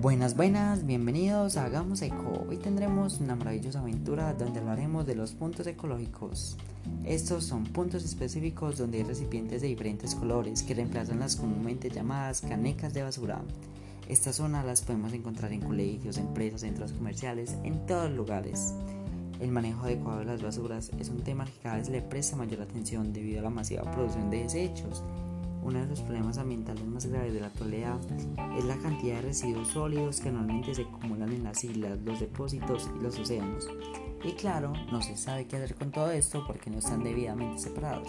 Buenas, buenas, bienvenidos a Hagamos Eco. Hoy tendremos una maravillosa aventura donde hablaremos de los puntos ecológicos. Estos son puntos específicos donde hay recipientes de diferentes colores que reemplazan las comúnmente llamadas canecas de basura. Estas zonas las podemos encontrar en colegios, empresas, centros comerciales, en todos lugares. El manejo adecuado de las basuras es un tema que cada vez le presta mayor atención debido a la masiva producción de desechos uno de los problemas ambientales más graves de la actualidad es la cantidad de residuos sólidos que normalmente se acumulan en las islas, los depósitos y los océanos. Y claro, no se sabe qué hacer con todo esto porque no están debidamente separados.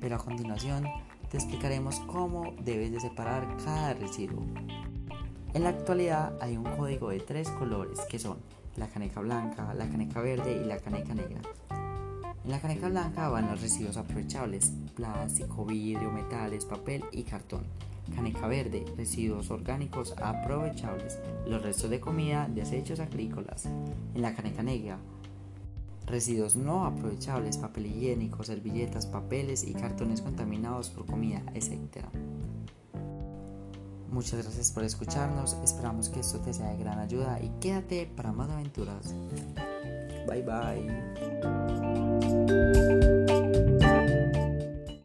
Pero a continuación te explicaremos cómo debes de separar cada residuo. En la actualidad hay un código de tres colores que son la caneca blanca, la caneca verde y la caneca negra. En la caneca blanca van los residuos aprovechables, plástico, vidrio, metales, papel y cartón. Caneca verde, residuos orgánicos aprovechables, los restos de comida, desechos agrícolas. En la caneca negra, residuos no aprovechables, papel higiénico, servilletas, papeles y cartones contaminados por comida, etc. Muchas gracias por escucharnos, esperamos que esto te sea de gran ayuda y quédate para más aventuras. Bye bye.